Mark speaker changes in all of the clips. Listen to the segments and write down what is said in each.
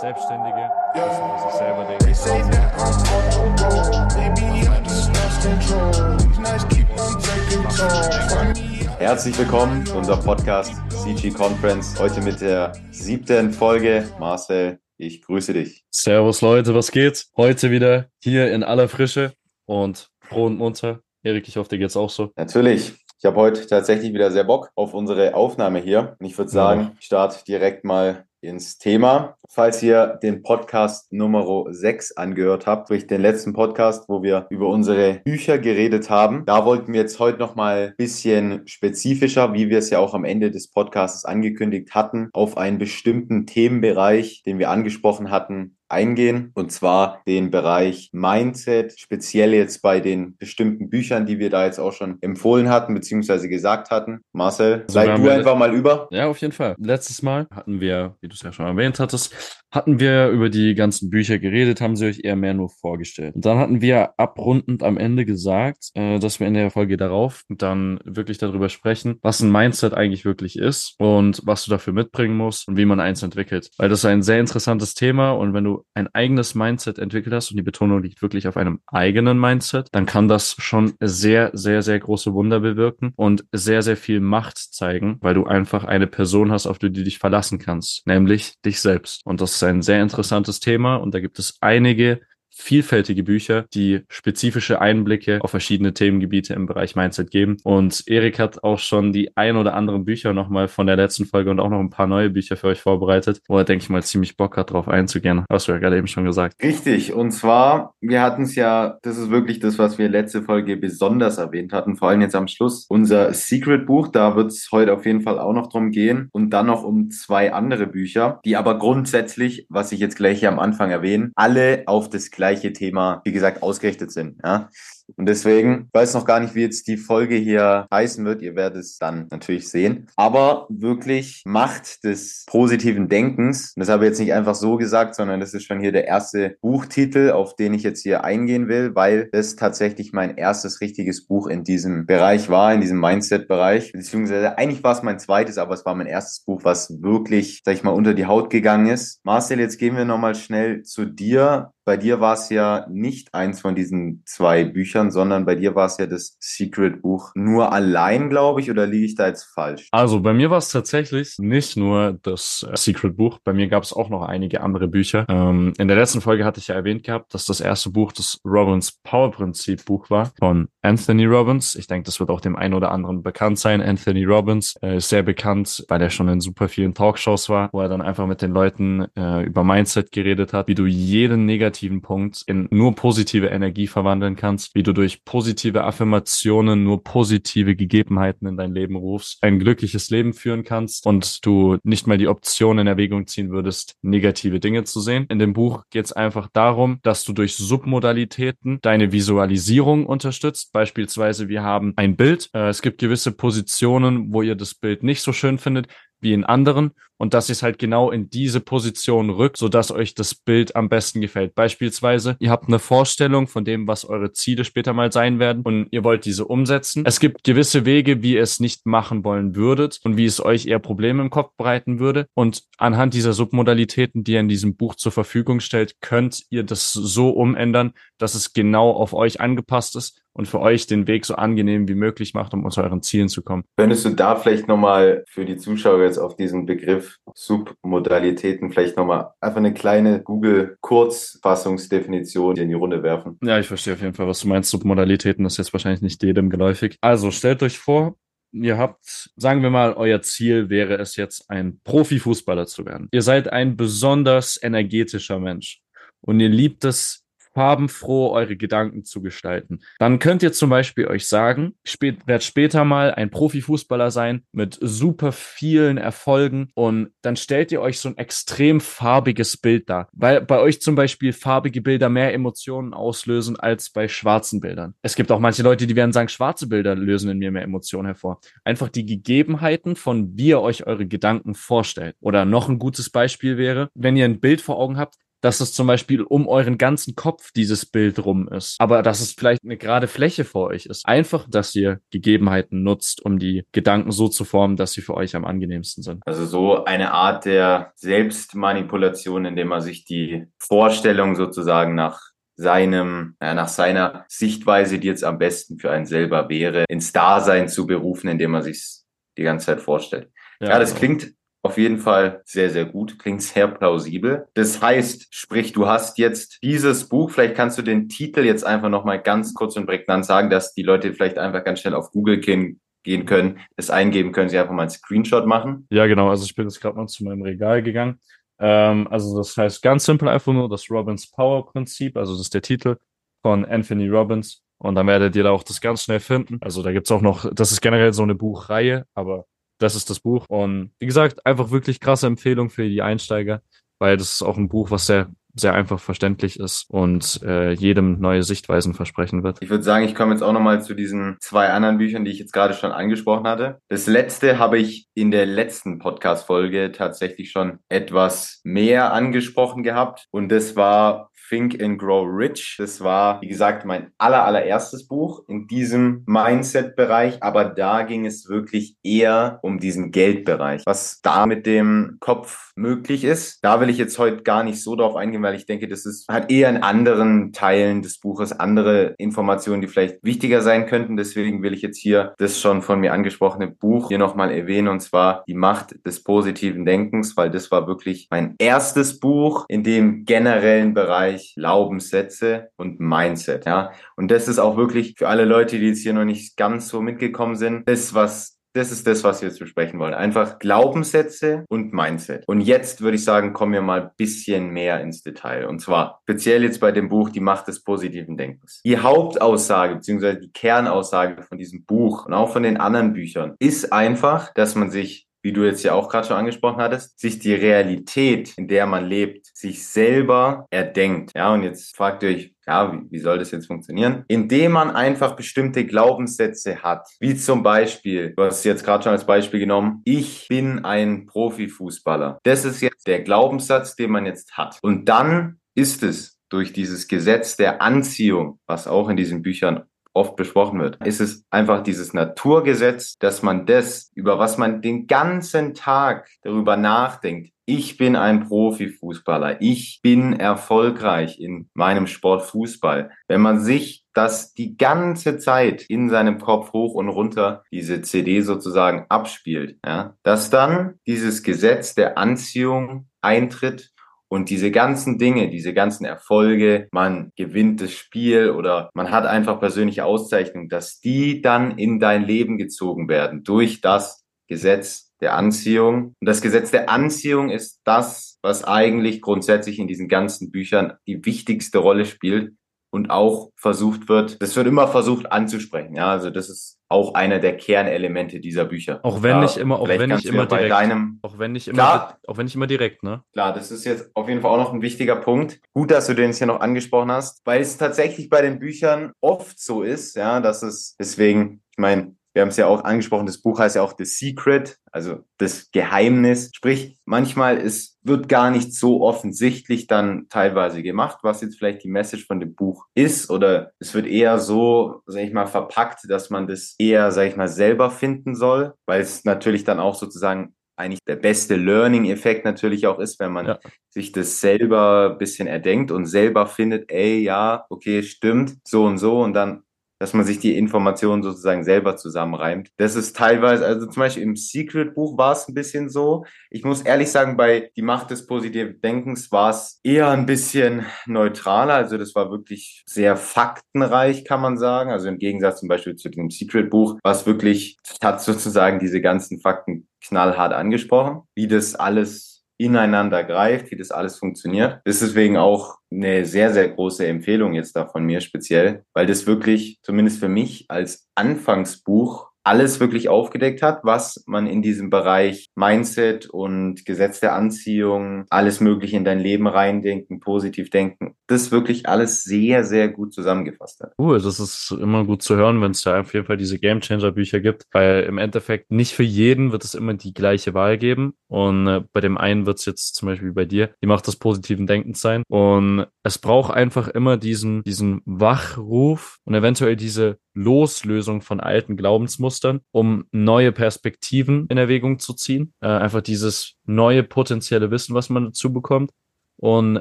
Speaker 1: Selbstständige wissen, was ich selber denke. They say that I'm on the road. Maybe I just lost control. These nights keep on taking toll. Herzlich willkommen zu unserem Podcast CG Conference. Heute mit der siebten Folge. Marcel, ich grüße dich.
Speaker 2: Servus Leute, was geht? Heute wieder hier in aller Frische und froh und munter. Erik, ich hoffe, dir geht's auch so.
Speaker 1: Natürlich. Ich habe heute tatsächlich wieder sehr Bock auf unsere Aufnahme hier. Und ich würde sagen, ich starte direkt mal ins Thema. Falls ihr den Podcast Nummer 6 angehört habt, sprich den letzten Podcast, wo wir über unsere Bücher geredet haben, da wollten wir jetzt heute nochmal ein bisschen spezifischer, wie wir es ja auch am Ende des Podcasts angekündigt hatten, auf einen bestimmten Themenbereich, den wir angesprochen hatten, eingehen, und zwar den Bereich Mindset, speziell jetzt bei den bestimmten Büchern, die wir da jetzt auch schon empfohlen hatten, beziehungsweise gesagt hatten. Marcel, also leid du einfach mal über.
Speaker 2: Ja, auf jeden Fall. Letztes Mal hatten wir, wie du es ja schon erwähnt hattest, hatten wir über die ganzen Bücher geredet, haben sie euch eher mehr nur vorgestellt. Und dann hatten wir abrundend am Ende gesagt, äh, dass wir in der Folge darauf dann wirklich darüber sprechen, was ein Mindset eigentlich wirklich ist und was du dafür mitbringen musst und wie man eins entwickelt. Weil das ist ein sehr interessantes Thema und wenn du ein eigenes Mindset entwickelt hast und die Betonung liegt wirklich auf einem eigenen Mindset, dann kann das schon sehr, sehr, sehr große Wunder bewirken und sehr, sehr viel Macht zeigen, weil du einfach eine Person hast, auf die du dich verlassen kannst, nämlich dich selbst. Und das ist ein sehr interessantes Thema und da gibt es einige vielfältige Bücher, die spezifische Einblicke auf verschiedene Themengebiete im Bereich Mindset geben. Und Erik hat auch schon die ein oder anderen Bücher nochmal von der letzten Folge und auch noch ein paar neue Bücher für euch vorbereitet, wo er, denke ich mal, ziemlich Bock hat, drauf einzugehen. Hast du ja gerade eben schon gesagt.
Speaker 1: Richtig. Und zwar, wir hatten es ja, das ist wirklich das, was wir letzte Folge besonders erwähnt hatten, vor allem jetzt am Schluss. Unser Secret-Buch, da wird es heute auf jeden Fall auch noch drum gehen. Und dann noch um zwei andere Bücher, die aber grundsätzlich, was ich jetzt gleich hier am Anfang erwähne, alle auf das gleiche gleiche Thema, wie gesagt, ausgerichtet sind. Ja? Und deswegen weiß noch gar nicht, wie jetzt die Folge hier heißen wird. Ihr werdet es dann natürlich sehen. Aber wirklich Macht des positiven Denkens. Und das habe ich jetzt nicht einfach so gesagt, sondern das ist schon hier der erste Buchtitel, auf den ich jetzt hier eingehen will, weil das tatsächlich mein erstes richtiges Buch in diesem Bereich war, in diesem Mindset-Bereich. Beziehungsweise eigentlich war es mein zweites, aber es war mein erstes Buch, was wirklich, sag ich mal, unter die Haut gegangen ist. Marcel, jetzt gehen wir nochmal schnell zu dir. Bei dir war es ja nicht eins von diesen zwei Büchern, sondern bei dir war es ja das Secret-Buch nur allein, glaube ich, oder liege ich da jetzt falsch?
Speaker 2: Also bei mir war es tatsächlich nicht nur das äh, Secret-Buch, bei mir gab es auch noch einige andere Bücher. Ähm, in der letzten Folge hatte ich ja erwähnt gehabt, dass das erste Buch das Robbins Power-Prinzip-Buch war von Anthony Robbins. Ich denke, das wird auch dem einen oder anderen bekannt sein. Anthony Robbins äh, ist sehr bekannt, weil er schon in super vielen Talkshows war, wo er dann einfach mit den Leuten äh, über Mindset geredet hat, wie du jeden negativen Punkt in nur positive Energie verwandeln kannst, wie du durch positive Affirmationen nur positive Gegebenheiten in dein Leben rufst, ein glückliches Leben führen kannst und du nicht mal die Option in Erwägung ziehen würdest, negative Dinge zu sehen. In dem Buch geht es einfach darum, dass du durch Submodalitäten deine Visualisierung unterstützt. Beispielsweise, wir haben ein Bild. Äh, es gibt gewisse Positionen, wo ihr das Bild nicht so schön findet wie in anderen und dass ihr es halt genau in diese Position rückt, sodass euch das Bild am besten gefällt. Beispielsweise, ihr habt eine Vorstellung von dem, was eure Ziele später mal sein werden und ihr wollt diese umsetzen. Es gibt gewisse Wege, wie ihr es nicht machen wollen würdet und wie es euch eher Probleme im Kopf bereiten würde. Und anhand dieser Submodalitäten, die ihr in diesem Buch zur Verfügung stellt, könnt ihr das so umändern, dass es genau auf euch angepasst ist und für euch den Weg so angenehm wie möglich macht, um zu euren Zielen zu kommen.
Speaker 1: Könntest du da vielleicht nochmal für die Zuschauer jetzt auf diesen Begriff Submodalitäten vielleicht nochmal einfach eine kleine Google-Kurzfassungsdefinition in die Runde werfen?
Speaker 2: Ja, ich verstehe auf jeden Fall, was du meinst. Submodalitäten ist jetzt wahrscheinlich nicht jedem geläufig. Also stellt euch vor, ihr habt, sagen wir mal, euer Ziel wäre es jetzt, ein Profifußballer zu werden. Ihr seid ein besonders energetischer Mensch und ihr liebt es, farbenfroh eure Gedanken zu gestalten. Dann könnt ihr zum Beispiel euch sagen, ich werde später mal ein Profifußballer sein mit super vielen Erfolgen und dann stellt ihr euch so ein extrem farbiges Bild dar, weil bei euch zum Beispiel farbige Bilder mehr Emotionen auslösen als bei schwarzen Bildern. Es gibt auch manche Leute, die werden sagen, schwarze Bilder lösen in mir mehr Emotionen hervor. Einfach die Gegebenheiten von wie ihr euch eure Gedanken vorstellt. Oder noch ein gutes Beispiel wäre, wenn ihr ein Bild vor Augen habt, dass es zum Beispiel um euren ganzen Kopf dieses Bild rum ist, aber dass es vielleicht eine gerade Fläche vor euch ist. Einfach, dass ihr Gegebenheiten nutzt, um die Gedanken so zu formen, dass sie für euch am angenehmsten sind.
Speaker 1: Also so eine Art der Selbstmanipulation, indem man sich die Vorstellung sozusagen nach seinem, ja, nach seiner Sichtweise, die jetzt am besten für einen selber wäre, ins Dasein zu berufen, indem man sich die ganze Zeit vorstellt. Ja, ja das genau. klingt auf jeden Fall sehr, sehr gut, klingt sehr plausibel. Das heißt, sprich, du hast jetzt dieses Buch, vielleicht kannst du den Titel jetzt einfach nochmal ganz kurz und prägnant sagen, dass die Leute vielleicht einfach ganz schnell auf Google gehen, gehen können, das eingeben können, sie einfach mal einen Screenshot machen.
Speaker 2: Ja, genau. Also ich bin jetzt gerade mal zu meinem Regal gegangen. Ähm, also das heißt ganz simpel einfach nur das Robbins Power Prinzip, also das ist der Titel von Anthony Robbins. Und dann werdet ihr da auch das ganz schnell finden. Also da gibt's auch noch, das ist generell so eine Buchreihe, aber das ist das Buch. Und wie gesagt, einfach wirklich krasse Empfehlung für die Einsteiger, weil das ist auch ein Buch, was sehr sehr einfach verständlich ist und äh, jedem neue Sichtweisen versprechen wird.
Speaker 1: Ich würde sagen, ich komme jetzt auch nochmal zu diesen zwei anderen Büchern, die ich jetzt gerade schon angesprochen hatte. Das letzte habe ich in der letzten Podcast-Folge tatsächlich schon etwas mehr angesprochen gehabt und das war Think and Grow Rich. Das war, wie gesagt, mein aller, allererstes Buch in diesem Mindset-Bereich, aber da ging es wirklich eher um diesen Geldbereich, was da mit dem Kopf möglich ist. Da will ich jetzt heute gar nicht so drauf eingehen, weil ich denke, das ist, hat eher in anderen Teilen des Buches andere Informationen, die vielleicht wichtiger sein könnten. Deswegen will ich jetzt hier das schon von mir angesprochene Buch hier nochmal erwähnen und zwar die Macht des positiven Denkens, weil das war wirklich mein erstes Buch in dem generellen Bereich Bereich Glaubenssätze und Mindset, ja. Und das ist auch wirklich für alle Leute, die jetzt hier noch nicht ganz so mitgekommen sind, das, was das ist das, was wir jetzt besprechen wollen. Einfach Glaubenssätze und Mindset. Und jetzt würde ich sagen, kommen wir mal ein bisschen mehr ins Detail. Und zwar speziell jetzt bei dem Buch Die Macht des positiven Denkens. Die Hauptaussage bzw. die Kernaussage von diesem Buch und auch von den anderen Büchern ist einfach, dass man sich wie du jetzt ja auch gerade schon angesprochen hattest, sich die Realität, in der man lebt, sich selber erdenkt. Ja, und jetzt fragt ihr euch, ja, wie, wie soll das jetzt funktionieren? Indem man einfach bestimmte Glaubenssätze hat, wie zum Beispiel, du hast jetzt gerade schon als Beispiel genommen, ich bin ein Profifußballer. Das ist jetzt der Glaubenssatz, den man jetzt hat. Und dann ist es durch dieses Gesetz der Anziehung, was auch in diesen Büchern oft besprochen wird, ist es einfach dieses Naturgesetz, dass man das, über was man den ganzen Tag darüber nachdenkt, ich bin ein Profifußballer, ich bin erfolgreich in meinem Sport Fußball. Wenn man sich das die ganze Zeit in seinem Kopf hoch und runter diese CD sozusagen abspielt, ja, dass dann dieses Gesetz der Anziehung eintritt und diese ganzen Dinge, diese ganzen Erfolge, man gewinnt das Spiel oder man hat einfach persönliche Auszeichnungen, dass die dann in dein Leben gezogen werden durch das Gesetz der Anziehung. Und das Gesetz der Anziehung ist das, was eigentlich grundsätzlich in diesen ganzen Büchern die wichtigste Rolle spielt und auch versucht wird, das wird immer versucht anzusprechen. Ja, also das ist auch einer der Kernelemente dieser Bücher.
Speaker 2: Auch wenn ja, nicht immer, auch wenn nicht immer direkt.
Speaker 1: Deinem,
Speaker 2: auch wenn nicht immer, klar, auch wenn nicht immer direkt, ne?
Speaker 1: Klar, das ist jetzt auf jeden Fall auch noch ein wichtiger Punkt. Gut, dass du den jetzt hier noch angesprochen hast, weil es tatsächlich bei den Büchern oft so ist, ja, dass es deswegen, ich meine, wir haben es ja auch angesprochen, das Buch heißt ja auch The Secret, also das Geheimnis. Sprich, manchmal ist, wird gar nicht so offensichtlich dann teilweise gemacht, was jetzt vielleicht die Message von dem Buch ist. Oder es wird eher so, sag ich mal, verpackt, dass man das eher, sag ich mal, selber finden soll, weil es natürlich dann auch sozusagen eigentlich der beste Learning-Effekt natürlich auch ist, wenn man ja. sich das selber ein bisschen erdenkt und selber findet, ey, ja, okay, stimmt, so und so und dann dass man sich die Informationen sozusagen selber zusammenreimt. Das ist teilweise, also zum Beispiel im Secret-Buch war es ein bisschen so. Ich muss ehrlich sagen, bei Die Macht des positiven Denkens war es eher ein bisschen neutraler. Also das war wirklich sehr faktenreich, kann man sagen. Also im Gegensatz zum Beispiel zu dem Secret-Buch, was wirklich hat sozusagen diese ganzen Fakten knallhart angesprochen, wie das alles ineinander greift, wie das alles funktioniert. Das ist deswegen auch eine sehr, sehr große Empfehlung jetzt da von mir speziell, weil das wirklich, zumindest für mich, als Anfangsbuch alles wirklich aufgedeckt hat, was man in diesem Bereich Mindset und Gesetz der Anziehung, alles Mögliche in dein Leben reindenken, positiv denken, das wirklich alles sehr, sehr gut zusammengefasst hat.
Speaker 2: Cool, das ist immer gut zu hören, wenn es da auf jeden Fall diese Game Changer Bücher gibt, weil im Endeffekt nicht für jeden wird es immer die gleiche Wahl geben und äh, bei dem einen wird es jetzt zum Beispiel bei dir die Macht des positiven Denkens sein und es braucht einfach immer diesen, diesen Wachruf und eventuell diese Loslösung von alten Glaubensmustern, um neue Perspektiven in Erwägung zu ziehen. Äh, einfach dieses neue potenzielle Wissen, was man dazu bekommt. Und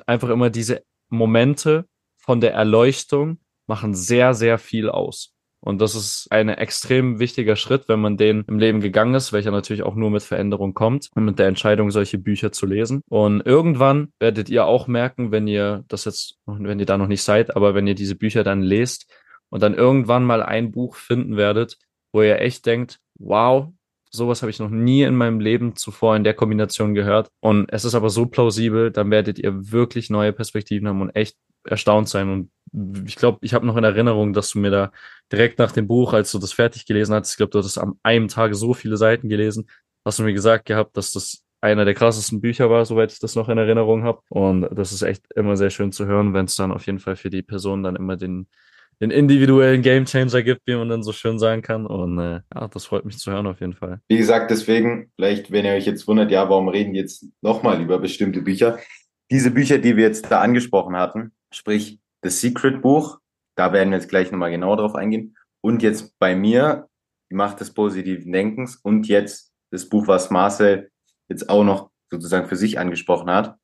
Speaker 2: einfach immer diese Momente von der Erleuchtung machen sehr, sehr viel aus. Und das ist ein extrem wichtiger Schritt, wenn man den im Leben gegangen ist, welcher natürlich auch nur mit Veränderung kommt und mit der Entscheidung, solche Bücher zu lesen. Und irgendwann werdet ihr auch merken, wenn ihr das jetzt, wenn ihr da noch nicht seid, aber wenn ihr diese Bücher dann lest und dann irgendwann mal ein Buch finden werdet, wo ihr echt denkt, wow, sowas habe ich noch nie in meinem Leben zuvor in der Kombination gehört. Und es ist aber so plausibel, dann werdet ihr wirklich neue Perspektiven haben und echt erstaunt sein. Und ich glaube, ich habe noch in Erinnerung, dass du mir da direkt nach dem Buch, als du das fertig gelesen hast, ich glaube, du hattest am einem Tag so viele Seiten gelesen, hast du mir gesagt gehabt, dass das einer der krassesten Bücher war, soweit ich das noch in Erinnerung habe. Und das ist echt immer sehr schön zu hören, wenn es dann auf jeden Fall für die Person dann immer den den individuellen Gamechanger gibt, wie man dann so schön sagen kann. Und äh, ja, das freut mich zu hören auf jeden Fall.
Speaker 1: Wie gesagt, deswegen, vielleicht, wenn ihr euch jetzt wundert, ja, warum reden wir jetzt nochmal über bestimmte Bücher? Diese Bücher, die wir jetzt da angesprochen hatten, sprich das Secret Buch, da werden wir jetzt gleich nochmal genauer drauf eingehen. Und jetzt bei mir, Macht des positiven Denkens und jetzt das Buch, was Marcel jetzt auch noch sozusagen für sich angesprochen hat.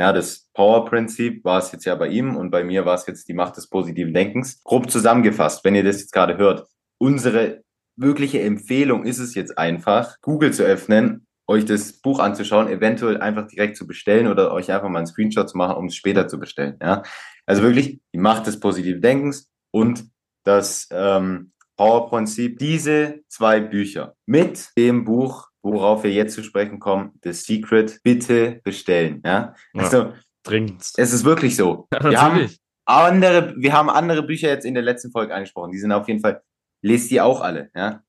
Speaker 1: Ja, das Power-Prinzip war es jetzt ja bei ihm und bei mir war es jetzt die Macht des positiven Denkens. Grob zusammengefasst, wenn ihr das jetzt gerade hört, unsere wirkliche Empfehlung ist es jetzt einfach, Google zu öffnen, euch das Buch anzuschauen, eventuell einfach direkt zu bestellen oder euch einfach mal einen Screenshot zu machen, um es später zu bestellen. Ja? Also wirklich die Macht des positiven Denkens und das ähm, Power-Prinzip. Diese zwei Bücher mit dem Buch worauf wir jetzt zu sprechen kommen, The Secret, bitte bestellen. Ja, also ja, dringend. Es ist wirklich so. Ja, wir haben andere, wir haben andere Bücher jetzt in der letzten Folge angesprochen. Die sind auf jeden Fall, lest die auch alle. Ja,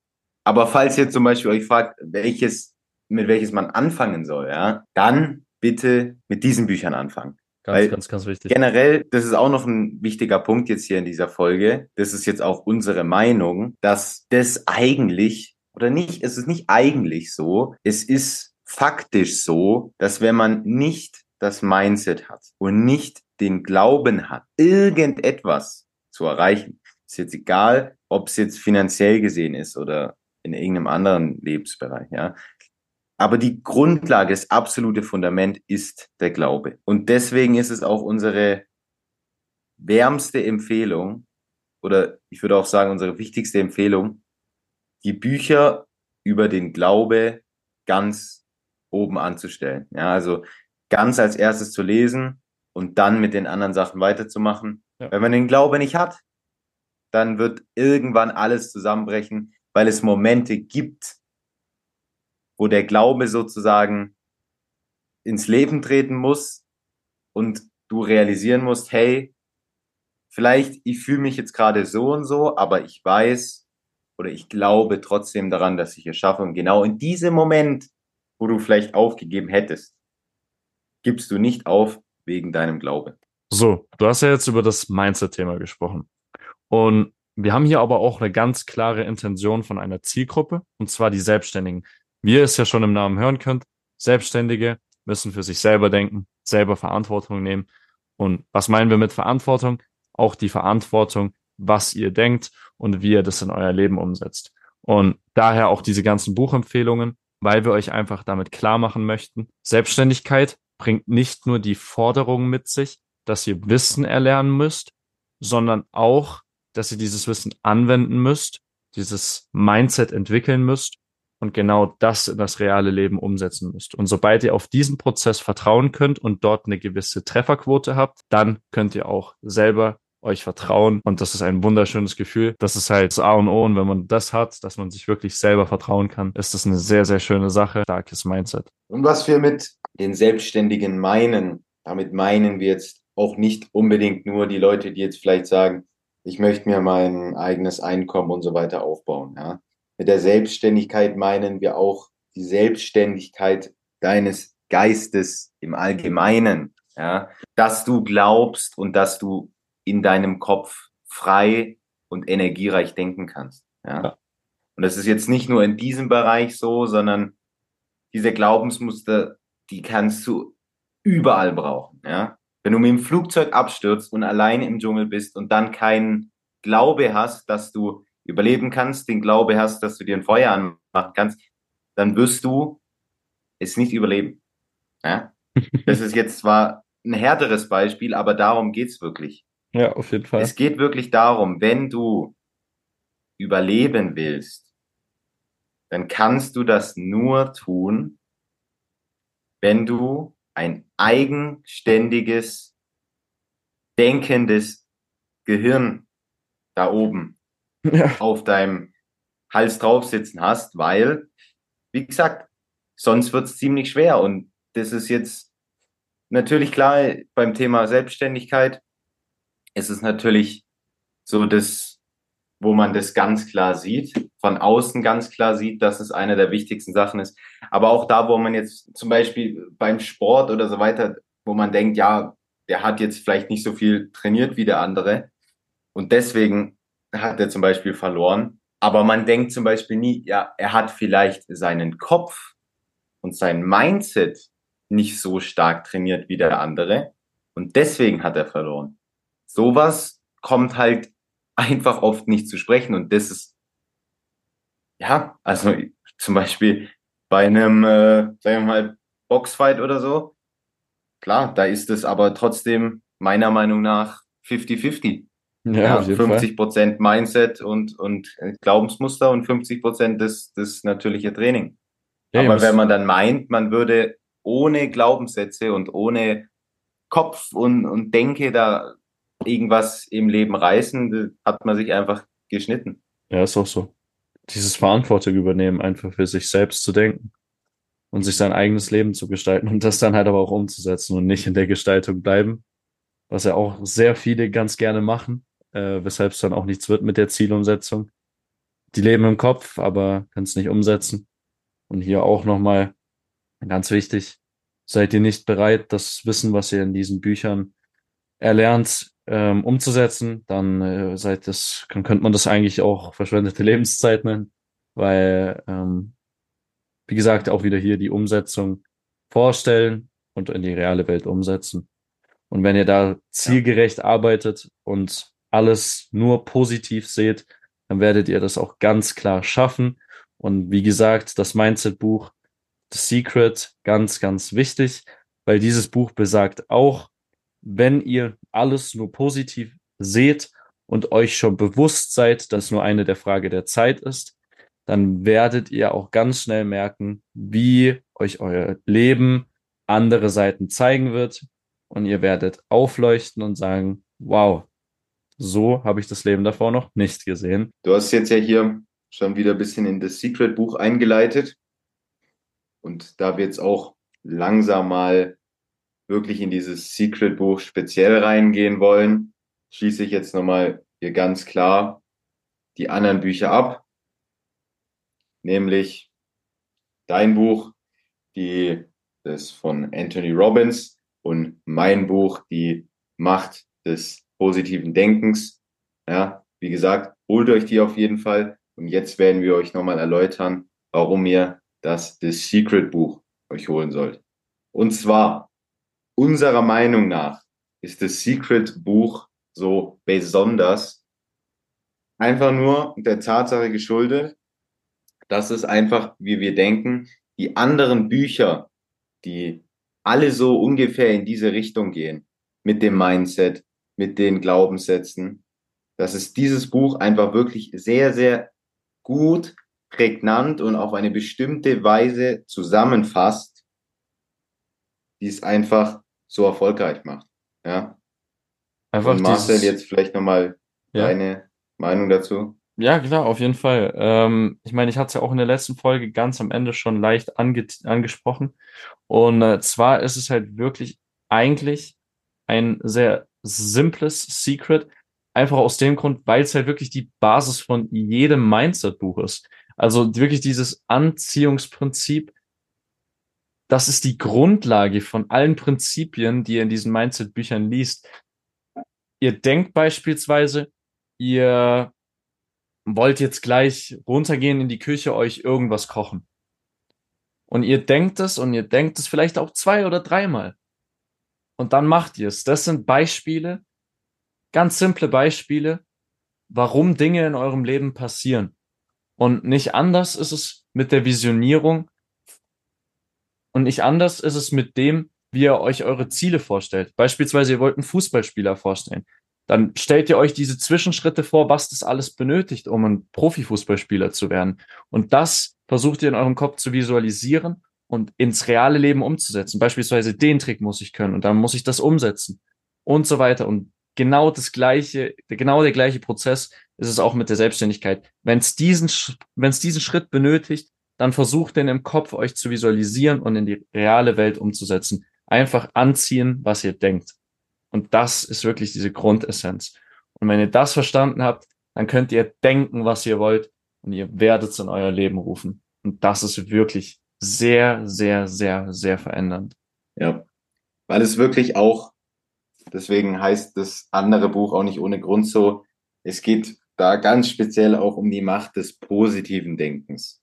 Speaker 1: aber falls ihr zum Beispiel euch fragt, welches mit welches man anfangen soll, ja, dann bitte mit diesen Büchern anfangen.
Speaker 2: Ganz, Weil ganz, ganz wichtig.
Speaker 1: Generell, das ist auch noch ein wichtiger Punkt jetzt hier in dieser Folge. Das ist jetzt auch unsere Meinung, dass das eigentlich oder nicht, es ist nicht eigentlich so, es ist faktisch so, dass wenn man nicht das Mindset hat und nicht den Glauben hat, irgendetwas zu erreichen, ist jetzt egal, ob es jetzt finanziell gesehen ist oder in irgendeinem anderen Lebensbereich, ja. Aber die Grundlage, das absolute Fundament ist der Glaube. Und deswegen ist es auch unsere wärmste Empfehlung oder ich würde auch sagen unsere wichtigste Empfehlung, die Bücher über den Glaube ganz oben anzustellen. Ja, also ganz als erstes zu lesen und dann mit den anderen Sachen weiterzumachen. Ja. Wenn man den Glaube nicht hat, dann wird irgendwann alles zusammenbrechen, weil es Momente gibt, wo der Glaube sozusagen ins Leben treten muss und du realisieren musst, hey, vielleicht ich fühle mich jetzt gerade so und so, aber ich weiß, oder ich glaube trotzdem daran, dass ich es schaffe. Und genau in diesem Moment, wo du vielleicht aufgegeben hättest, gibst du nicht auf wegen deinem Glaube.
Speaker 2: So, du hast ja jetzt über das Mindset-Thema gesprochen. Und wir haben hier aber auch eine ganz klare Intention von einer Zielgruppe, und zwar die Selbstständigen. Wie ihr es ja schon im Namen hören könnt, Selbstständige müssen für sich selber denken, selber Verantwortung nehmen. Und was meinen wir mit Verantwortung? Auch die Verantwortung, was ihr denkt und wie ihr das in euer Leben umsetzt. Und daher auch diese ganzen Buchempfehlungen, weil wir euch einfach damit klar machen möchten, Selbstständigkeit bringt nicht nur die Forderung mit sich, dass ihr Wissen erlernen müsst, sondern auch, dass ihr dieses Wissen anwenden müsst, dieses Mindset entwickeln müsst und genau das in das reale Leben umsetzen müsst. Und sobald ihr auf diesen Prozess vertrauen könnt und dort eine gewisse Trefferquote habt, dann könnt ihr auch selber euch vertrauen und das ist ein wunderschönes Gefühl. Das ist halt das A und O und wenn man das hat, dass man sich wirklich selber vertrauen kann, ist das eine sehr, sehr schöne Sache. Starkes Mindset.
Speaker 1: Und was wir mit den Selbstständigen meinen, damit meinen wir jetzt auch nicht unbedingt nur die Leute, die jetzt vielleicht sagen, ich möchte mir mein eigenes Einkommen und so weiter aufbauen. Ja. Mit der Selbstständigkeit meinen wir auch die Selbstständigkeit deines Geistes im Allgemeinen. ja, dass du glaubst und dass du in deinem Kopf frei und energiereich denken kannst. Ja. ja. Und das ist jetzt nicht nur in diesem Bereich so, sondern diese Glaubensmuster, die kannst du überall brauchen. Ja. Wenn du mit dem Flugzeug abstürzt und allein im Dschungel bist und dann keinen Glaube hast, dass du überleben kannst, den Glaube hast, dass du dir ein Feuer anmachen kannst, dann wirst du es nicht überleben. Ja? Das ist jetzt zwar ein härteres Beispiel, aber darum geht's wirklich.
Speaker 2: Ja, auf jeden Fall.
Speaker 1: Es geht wirklich darum, wenn du überleben willst, dann kannst du das nur tun, wenn du ein eigenständiges, denkendes Gehirn da oben ja. auf deinem Hals drauf sitzen hast, weil, wie gesagt, sonst wird es ziemlich schwer. Und das ist jetzt natürlich klar beim Thema Selbstständigkeit. Ist Es natürlich so das, wo man das ganz klar sieht, von außen ganz klar sieht, dass es eine der wichtigsten Sachen ist. Aber auch da, wo man jetzt zum Beispiel beim Sport oder so weiter, wo man denkt, ja, der hat jetzt vielleicht nicht so viel trainiert wie der andere und deswegen hat er zum Beispiel verloren. Aber man denkt zum Beispiel nie, ja, er hat vielleicht seinen Kopf und sein Mindset nicht so stark trainiert wie der andere und deswegen hat er verloren. Sowas kommt halt einfach oft nicht zu sprechen und das ist, ja, also zum Beispiel bei einem, äh, sagen wir mal, Boxfight oder so, klar, da ist es aber trotzdem meiner Meinung nach 50-50. Ja, ja 50 Prozent Mindset und, und Glaubensmuster und 50 Prozent das, das natürliche Training. Ja, Aber wenn man dann meint, man würde ohne Glaubenssätze und ohne Kopf und, und Denke da irgendwas im Leben reißen, hat man sich einfach geschnitten.
Speaker 2: Ja, ist auch so. Dieses Verantwortung übernehmen, einfach für sich selbst zu denken und sich sein eigenes Leben zu gestalten und das dann halt aber auch umzusetzen und nicht in der Gestaltung bleiben, was ja auch sehr viele ganz gerne machen, äh, weshalb es dann auch nichts wird mit der Zielumsetzung. Die leben im Kopf, aber können es nicht umsetzen. Und hier auch nochmal ganz wichtig, seid ihr nicht bereit, das Wissen, was ihr in diesen Büchern erlernt, ähm, umzusetzen, dann äh, seid das, dann könnte man das eigentlich auch verschwendete Lebenszeit nennen, weil, ähm, wie gesagt, auch wieder hier die Umsetzung vorstellen und in die reale Welt umsetzen. Und wenn ihr da zielgerecht ja. arbeitet und alles nur positiv seht, dann werdet ihr das auch ganz klar schaffen. Und wie gesagt, das Mindset-Buch The Secret, ganz, ganz wichtig, weil dieses Buch besagt auch, wenn ihr alles nur positiv seht und euch schon bewusst seid, dass nur eine der Frage der Zeit ist, dann werdet ihr auch ganz schnell merken, wie euch euer Leben andere Seiten zeigen wird und ihr werdet aufleuchten und sagen, wow, so habe ich das Leben davor noch nicht gesehen.
Speaker 1: Du hast jetzt ja hier schon wieder ein bisschen in das Secret-Buch eingeleitet. Und da wir jetzt auch langsam mal wirklich in dieses Secret-Buch speziell reingehen wollen, schließe ich jetzt nochmal hier ganz klar die anderen Bücher ab. Nämlich dein Buch, die, das von Anthony Robbins und mein Buch, die Macht des positiven Denkens. Ja, wie gesagt, holt euch die auf jeden Fall. Und jetzt werden wir euch nochmal erläutern, warum ihr das The Secret Buch euch holen sollt. Und zwar, unserer Meinung nach ist das Secret Buch so besonders. Einfach nur der Tatsache geschuldet, dass es einfach, wie wir denken, die anderen Bücher, die alle so ungefähr in diese Richtung gehen, mit dem Mindset, mit den Glaubenssätzen, dass es dieses Buch einfach wirklich sehr, sehr gut, prägnant und auf eine bestimmte Weise zusammenfasst, die es einfach so erfolgreich macht. Ja. Einfach und Marcel, dieses, jetzt vielleicht nochmal ja. deine Meinung dazu.
Speaker 2: Ja, klar, auf jeden Fall. Ähm, ich meine, ich hatte es ja auch in der letzten Folge ganz am Ende schon leicht ange angesprochen. Und äh, zwar ist es halt wirklich eigentlich ein sehr simples Secret, einfach aus dem Grund, weil es halt wirklich die Basis von jedem Mindset-Buch ist. Also wirklich dieses Anziehungsprinzip, das ist die Grundlage von allen Prinzipien, die ihr in diesen Mindset-Büchern liest. Ihr denkt beispielsweise, ihr wollt jetzt gleich runtergehen in die Küche, euch irgendwas kochen. Und ihr denkt es und ihr denkt es vielleicht auch zwei oder dreimal. Und dann macht ihr es. Das sind Beispiele, ganz simple Beispiele, warum Dinge in eurem Leben passieren. Und nicht anders ist es mit der Visionierung und nicht anders ist es mit dem, wie ihr euch eure Ziele vorstellt. Beispielsweise, ihr wollt einen Fußballspieler vorstellen. Dann stellt ihr euch diese Zwischenschritte vor, was das alles benötigt, um ein Profifußballspieler zu werden. Und das versucht ihr in eurem Kopf zu visualisieren und ins reale Leben umzusetzen. Beispielsweise den Trick muss ich können und dann muss ich das umsetzen und so weiter. Und genau das gleiche, genau der gleiche Prozess ist es auch mit der Selbstständigkeit. Wenn es diesen, wenn es diesen Schritt benötigt, dann versucht den im Kopf euch zu visualisieren und in die reale Welt umzusetzen. Einfach anziehen, was ihr denkt. Und das ist wirklich diese Grundessenz. Und wenn ihr das verstanden habt, dann könnt ihr denken, was ihr wollt und ihr werdet es in euer Leben rufen. Und das ist wirklich sehr, sehr, sehr, sehr verändernd.
Speaker 1: Ja, weil es wirklich auch, deswegen heißt das andere Buch auch nicht ohne Grund so, es geht da ganz speziell auch um die Macht des positiven Denkens.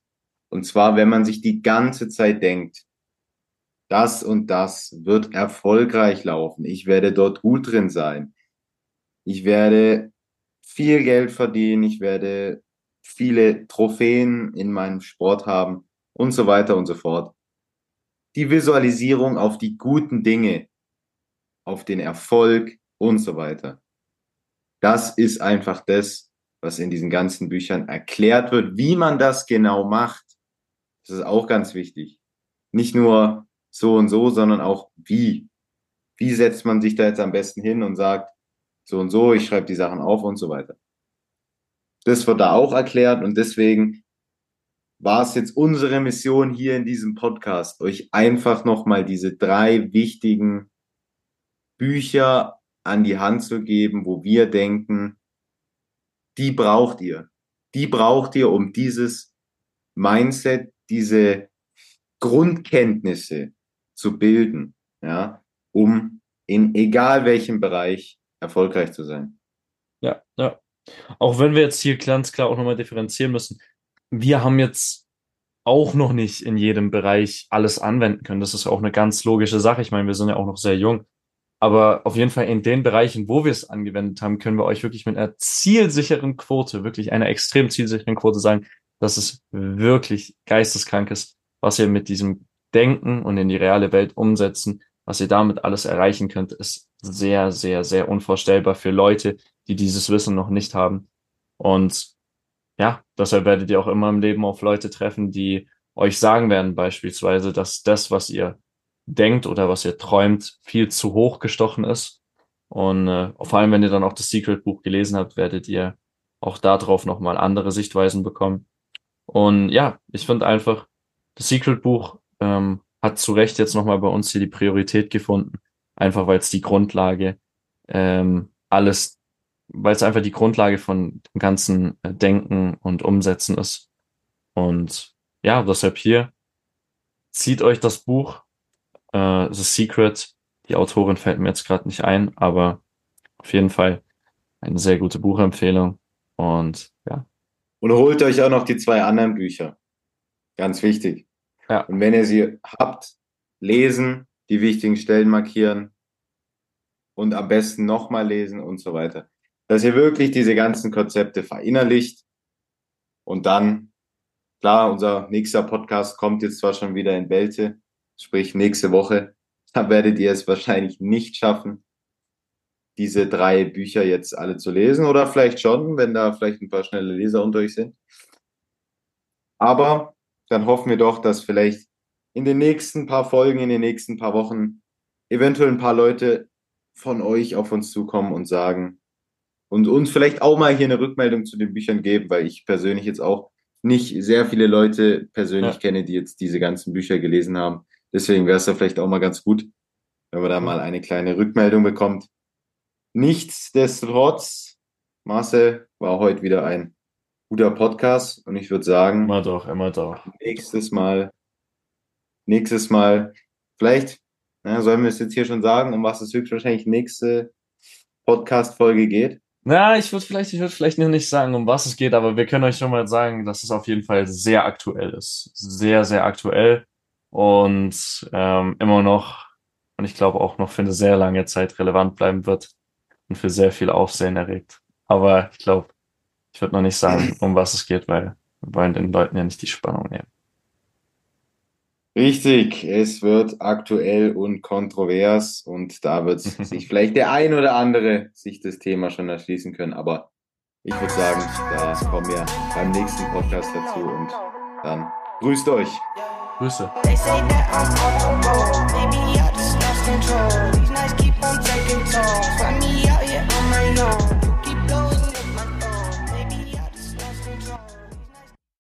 Speaker 1: Und zwar, wenn man sich die ganze Zeit denkt, das und das wird erfolgreich laufen, ich werde dort gut drin sein, ich werde viel Geld verdienen, ich werde viele Trophäen in meinem Sport haben, und so weiter und so fort. Die Visualisierung auf die guten Dinge, auf den Erfolg und so weiter. Das ist einfach das, was in diesen ganzen Büchern erklärt wird, wie man das genau macht. Das ist auch ganz wichtig. Nicht nur so und so, sondern auch wie. Wie setzt man sich da jetzt am besten hin und sagt, so und so, ich schreibe die Sachen auf und so weiter. Das wird da auch erklärt und deswegen war es jetzt unsere Mission hier in diesem Podcast, euch einfach nochmal diese drei wichtigen Bücher an die Hand zu geben, wo wir denken, die braucht ihr. Die braucht ihr, um dieses Mindset, diese Grundkenntnisse zu bilden, ja, um in egal welchem Bereich erfolgreich zu sein.
Speaker 2: Ja, ja. Auch wenn wir jetzt hier ganz klar auch nochmal differenzieren müssen, wir haben jetzt auch noch nicht in jedem Bereich alles anwenden können. Das ist auch eine ganz logische Sache. Ich meine, wir sind ja auch noch sehr jung. Aber auf jeden Fall in den Bereichen, wo wir es angewendet haben, können wir euch wirklich mit einer zielsicheren Quote, wirklich einer extrem zielsicheren Quote sagen, dass es wirklich geisteskrank ist, was ihr mit diesem Denken und in die reale Welt umsetzen, was ihr damit alles erreichen könnt, ist sehr, sehr, sehr unvorstellbar für Leute, die dieses Wissen noch nicht haben. Und ja, deshalb werdet ihr auch immer im Leben auf Leute treffen, die euch sagen werden, beispielsweise, dass das, was ihr denkt oder was ihr träumt, viel zu hoch gestochen ist. Und äh, vor allem, wenn ihr dann auch das Secret Buch gelesen habt, werdet ihr auch darauf nochmal andere Sichtweisen bekommen. Und ja, ich finde einfach, das Secret Buch ähm, hat zu Recht jetzt nochmal bei uns hier die Priorität gefunden. Einfach weil es die Grundlage ähm, alles weil es einfach die Grundlage von dem ganzen äh, Denken und Umsetzen ist. Und ja, deshalb hier, zieht euch das Buch äh, The Secret. Die Autorin fällt mir jetzt gerade nicht ein, aber auf jeden Fall eine sehr gute Buchempfehlung. Und.
Speaker 1: Und holt euch auch noch die zwei anderen Bücher. Ganz wichtig. Ja. Und wenn ihr sie habt, lesen, die wichtigen Stellen markieren und am besten nochmal lesen und so weiter dass ihr wirklich diese ganzen Konzepte verinnerlicht und dann, klar, unser nächster Podcast kommt jetzt zwar schon wieder in Belte, sprich nächste Woche, da werdet ihr es wahrscheinlich nicht schaffen, diese drei Bücher jetzt alle zu lesen oder vielleicht schon, wenn da vielleicht ein paar schnelle Leser unter euch sind. Aber dann hoffen wir doch, dass vielleicht in den nächsten paar Folgen, in den nächsten paar Wochen eventuell ein paar Leute von euch auf uns zukommen und sagen, und uns vielleicht auch mal hier eine Rückmeldung zu den Büchern geben, weil ich persönlich jetzt auch nicht sehr viele Leute persönlich ja. kenne, die jetzt diese ganzen Bücher gelesen haben. Deswegen wäre es ja vielleicht auch mal ganz gut, wenn man da mal eine kleine Rückmeldung bekommt. Nichtsdestotrotz, Marcel, war heute wieder ein guter Podcast und ich würde sagen,
Speaker 2: immer doch, immer doch.
Speaker 1: Nächstes Mal nächstes Mal, vielleicht, na, sollen wir es jetzt hier schon sagen, um was es höchstwahrscheinlich nächste Podcast-Folge geht?
Speaker 2: Na, ich würde vielleicht, ich würde vielleicht noch nicht sagen, um was es geht, aber wir können euch schon mal sagen, dass es auf jeden Fall sehr aktuell ist. Sehr, sehr aktuell und ähm, immer noch, und ich glaube auch noch für eine sehr lange Zeit relevant bleiben wird und für sehr viel Aufsehen erregt. Aber ich glaube, ich würde noch nicht sagen, um was es geht, weil wir wollen den Leuten ja nicht die Spannung nehmen.
Speaker 1: Richtig, es wird aktuell und kontrovers und da wird sich vielleicht der ein oder andere sich das Thema schon erschließen können, aber ich würde sagen, da kommen wir beim nächsten Podcast dazu und dann grüßt euch.
Speaker 2: Grüße.
Speaker 3: They No.